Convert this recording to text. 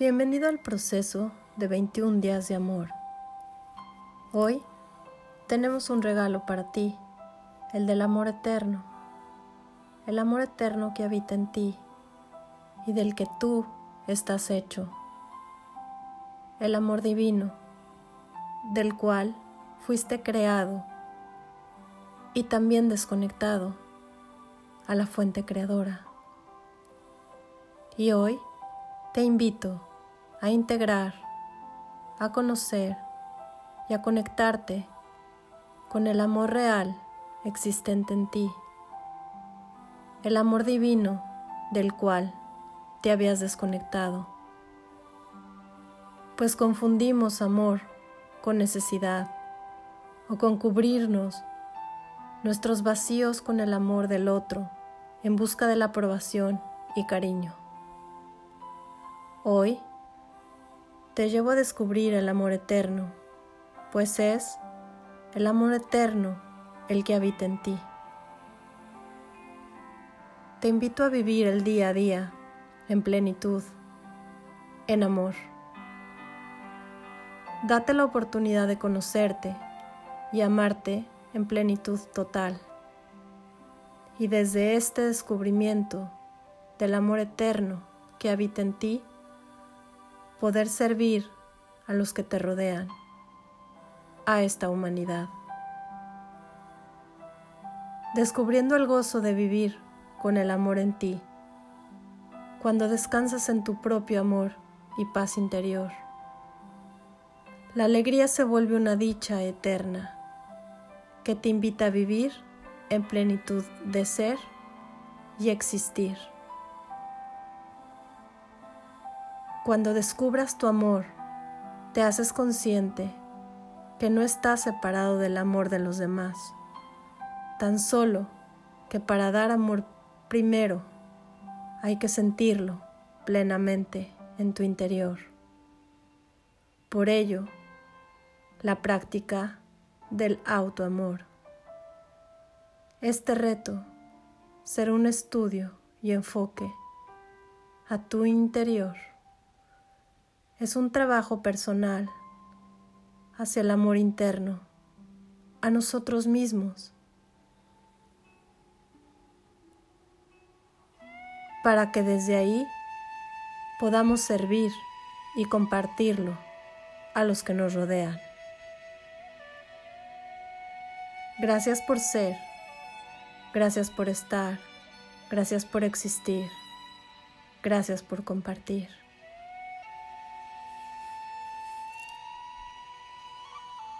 Bienvenido al proceso de 21 días de amor. Hoy tenemos un regalo para ti, el del amor eterno, el amor eterno que habita en ti y del que tú estás hecho, el amor divino, del cual fuiste creado y también desconectado a la fuente creadora. Y hoy te invito a integrar, a conocer y a conectarte con el amor real existente en ti, el amor divino del cual te habías desconectado, pues confundimos amor con necesidad o con cubrirnos nuestros vacíos con el amor del otro en busca de la aprobación y cariño. Hoy te llevo a descubrir el amor eterno, pues es el amor eterno el que habita en ti. Te invito a vivir el día a día en plenitud, en amor. Date la oportunidad de conocerte y amarte en plenitud total. Y desde este descubrimiento del amor eterno que habita en ti, poder servir a los que te rodean, a esta humanidad. Descubriendo el gozo de vivir con el amor en ti, cuando descansas en tu propio amor y paz interior. La alegría se vuelve una dicha eterna que te invita a vivir en plenitud de ser y existir. Cuando descubras tu amor, te haces consciente que no estás separado del amor de los demás, tan solo que para dar amor primero hay que sentirlo plenamente en tu interior. Por ello, la práctica del autoamor. Este reto será un estudio y enfoque a tu interior es un trabajo personal hacia el amor interno, a nosotros mismos, para que desde ahí podamos servir y compartirlo a los que nos rodean. Gracias por ser, gracias por estar, gracias por existir, gracias por compartir.